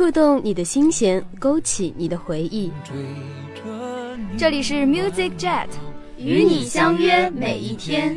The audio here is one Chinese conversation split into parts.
触动你的心弦，勾起你的回忆。这里是 Music Jet，与你相约每一天。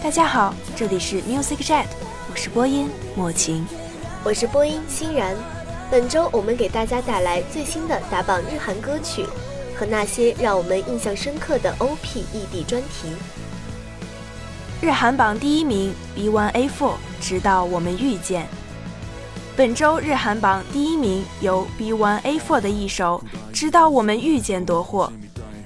大家好，这里是 Music Jet，我是播音莫晴，我是播音欣然。本周我们给大家带来最新的打榜日韩歌曲和那些让我们印象深刻的 OP ED 专题。日韩榜第一名 B1A4，直到我们遇见。本周日韩榜第一名由 B1A4 的一首《直到我们遇见》夺获。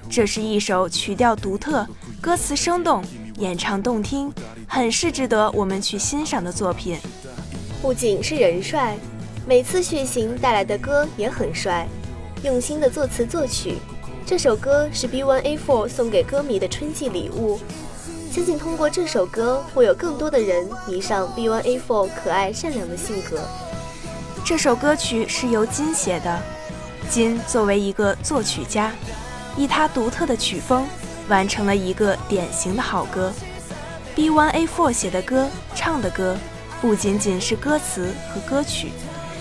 这是一首曲调独特、歌词生动。演唱动听，很是值得我们去欣赏的作品。不仅是人帅，每次血型带来的歌也很帅，用心的作词作曲。这首歌是 B1A4 送给歌迷的春季礼物，相信通过这首歌，会有更多的人迷上 B1A4 可爱善良的性格。这首歌曲是由金写的，金作为一个作曲家，以他独特的曲风。完成了一个典型的好歌。B One A Four 写的歌、唱的歌，不仅仅是歌词和歌曲，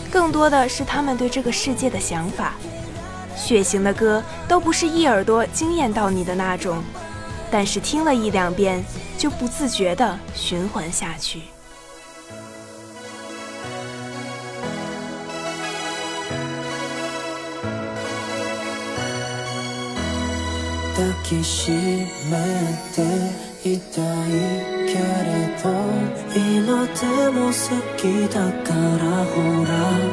更多的是他们对这个世界的想法。血型的歌都不是一耳朵惊艳到你的那种，但是听了一两遍就不自觉地循环下去。 믿기 심할 때 이따위 결에던 이 멋대 모습 기다 따라오라.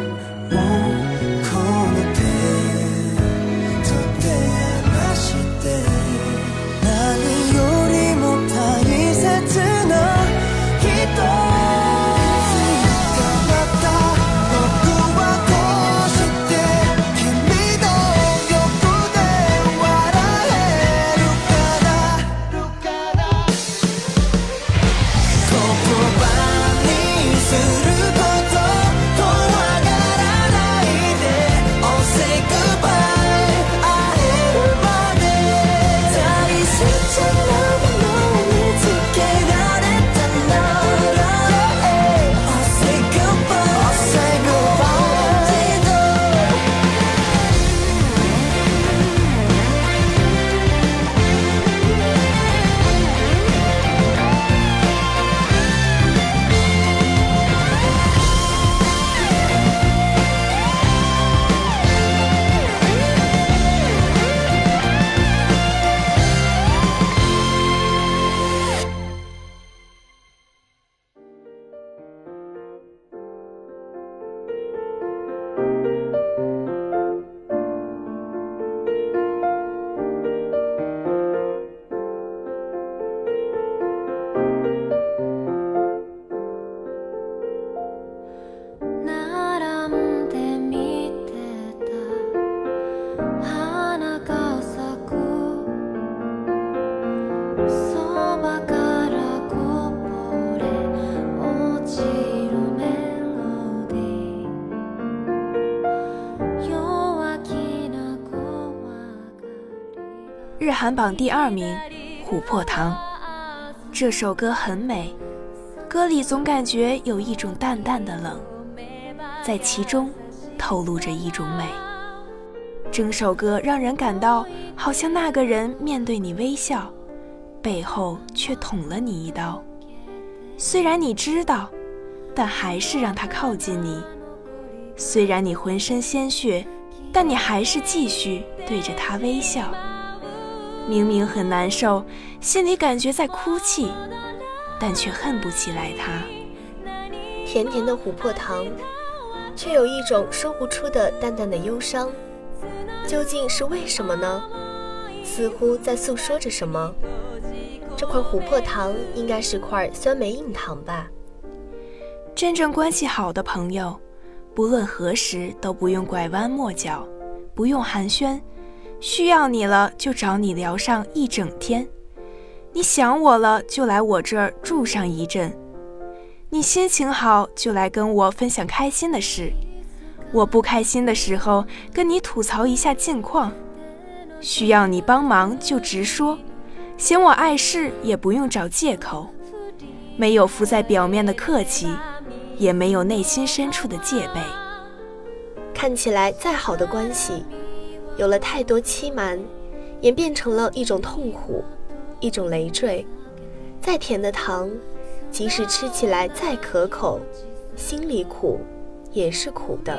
日韩榜第二名，《琥珀糖》这首歌很美，歌里总感觉有一种淡淡的冷，在其中透露着一种美。整首歌让人感到，好像那个人面对你微笑，背后却捅了你一刀。虽然你知道，但还是让他靠近你。虽然你浑身鲜血，但你还是继续对着他微笑。明明很难受，心里感觉在哭泣，但却恨不起来他。甜甜的琥珀糖，却有一种说不出的淡淡的忧伤。究竟是为什么呢？似乎在诉说着什么。这块琥珀糖应该是块酸梅硬糖吧？真正关系好的朋友，不论何时都不用拐弯抹角，不用寒暄，需要你了就找你聊上一整天。你想我了就来我这儿住上一阵。你心情好就来跟我分享开心的事。我不开心的时候跟你吐槽一下近况。需要你帮忙就直说。嫌我碍事也不用找借口，没有浮在表面的客气，也没有内心深处的戒备。看起来再好的关系，有了太多欺瞒，演变成了一种痛苦，一种累赘。再甜的糖，即使吃起来再可口，心里苦，也是苦的。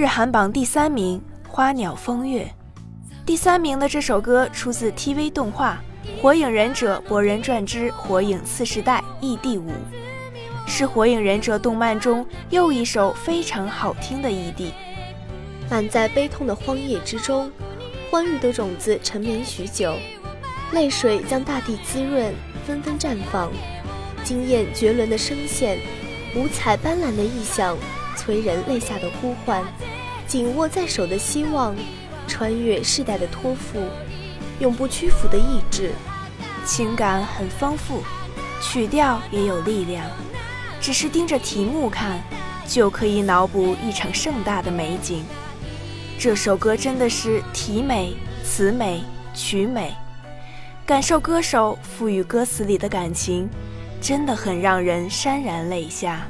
日韩榜第三名《花鸟风月》，第三名的这首歌出自 TV 动画《火影忍者博人传之火影次世代》ED 五，是《火影忍者》动漫中又一首非常好听的 ED。满在悲痛的荒野之中，欢愉的种子沉眠许久，泪水将大地滋润，纷纷绽放，惊艳绝伦的声线，五彩斑斓的意象。催人泪下的呼唤，紧握在手的希望，穿越世代的托付，永不屈服的意志，情感很丰富，曲调也有力量。只是盯着题目看，就可以脑补一场盛大的美景。这首歌真的是题美、词美、曲美，感受歌手赋予歌词里的感情，真的很让人潸然泪下。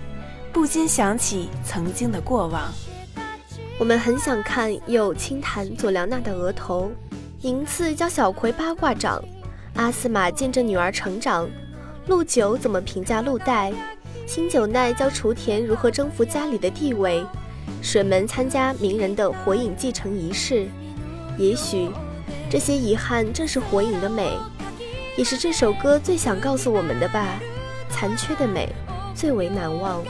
不禁想起曾经的过往。我们很想看又轻弹佐良娜的额头，银次教小葵八卦掌，阿斯玛见证女儿成长，陆九怎么评价陆代，新九奈教雏田如何征服家里的地位，水门参加鸣人的火影继承仪式。也许，这些遗憾正是火影的美，也是这首歌最想告诉我们的吧。残缺的美，最为难忘。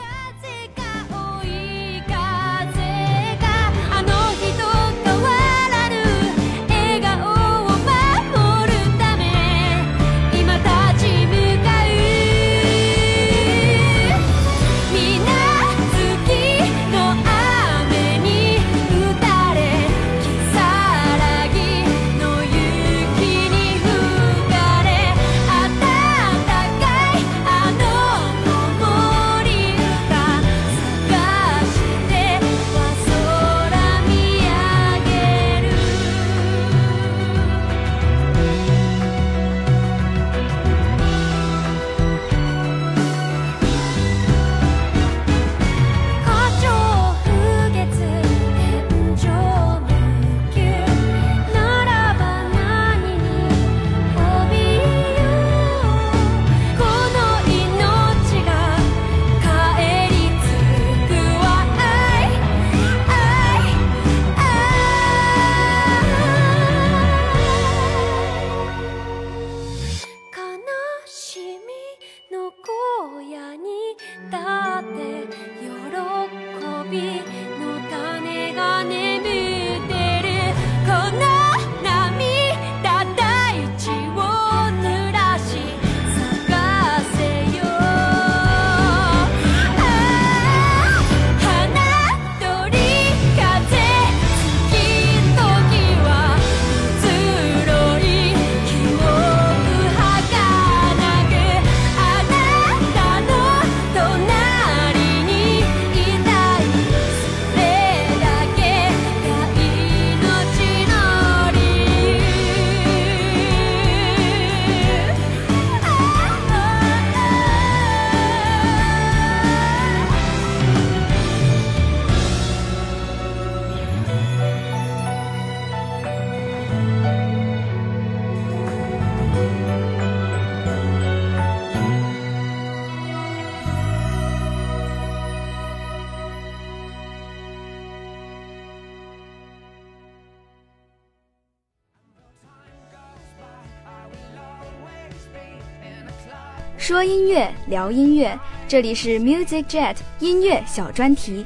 说音乐，聊音乐，这里是 Music Jet 音乐小专题。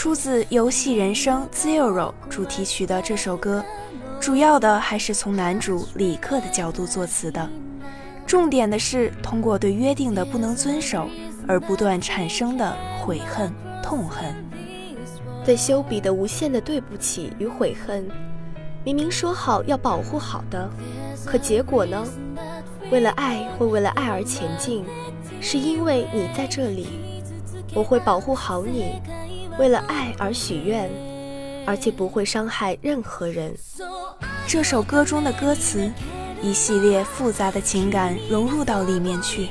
出自游戏人生 Zero 主题曲的这首歌，主要的还是从男主李克的角度作词的，重点的是通过对约定的不能遵守而不断产生的悔恨、痛恨，对修比的无限的对不起与悔恨。明明说好要保护好的，可结果呢？为了爱会为了爱而前进，是因为你在这里，我会保护好你。为了爱而许愿，而且不会伤害任何人。这首歌中的歌词，一系列复杂的情感融入到里面去，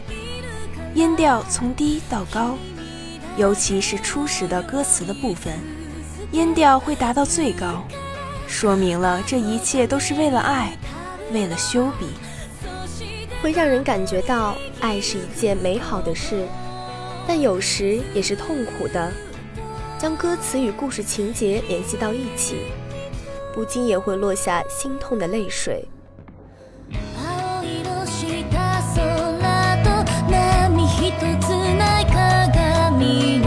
音调从低到高，尤其是初始的歌词的部分，音调会达到最高，说明了这一切都是为了爱，为了修比，会让人感觉到爱是一件美好的事，但有时也是痛苦的。将歌词与故事情节联系到一起，不禁也会落下心痛的泪水。どんな場所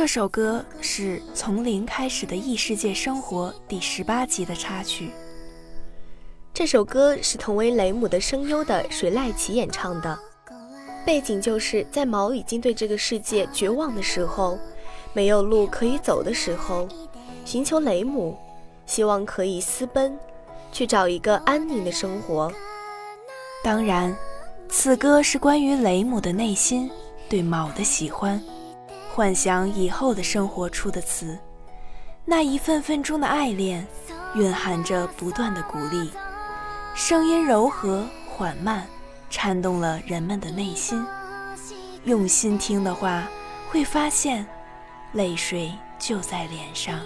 这首歌是从零开始的异世界生活第十八集的插曲。这首歌是同为雷姆的声优的水濑奇演唱的，背景就是在毛已经对这个世界绝望的时候，没有路可以走的时候，寻求雷姆，希望可以私奔，去找一个安宁的生活。当然，此歌是关于雷姆的内心对毛的喜欢。幻想以后的生活出的词，那一份份中的爱恋，蕴含着不断的鼓励。声音柔和缓慢，颤动了人们的内心。用心听的话，会发现，泪水就在脸上。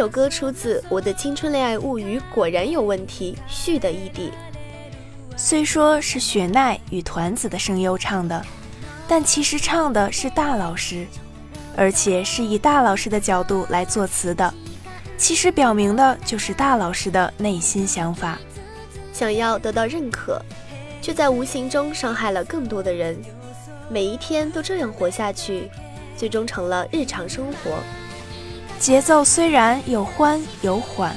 首歌出自《我的青春恋爱物语》，果然有问题。续的异地虽说是雪奈与团子的声优唱的，但其实唱的是大老师，而且是以大老师的角度来作词的。其实表明的就是大老师的内心想法，想要得到认可，却在无形中伤害了更多的人。每一天都这样活下去，最终成了日常生活。节奏虽然有欢有缓，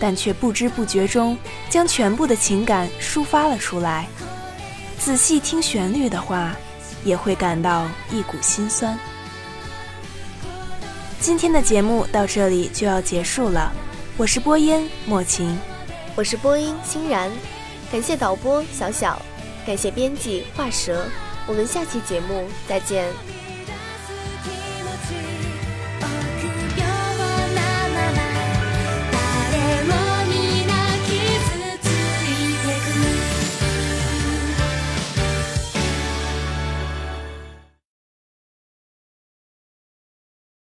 但却不知不觉中将全部的情感抒发了出来。仔细听旋律的话，也会感到一股心酸。今天的节目到这里就要结束了，我是播音莫晴，我是播音欣然，感谢导播小小，感谢编辑画蛇，我们下期节目再见。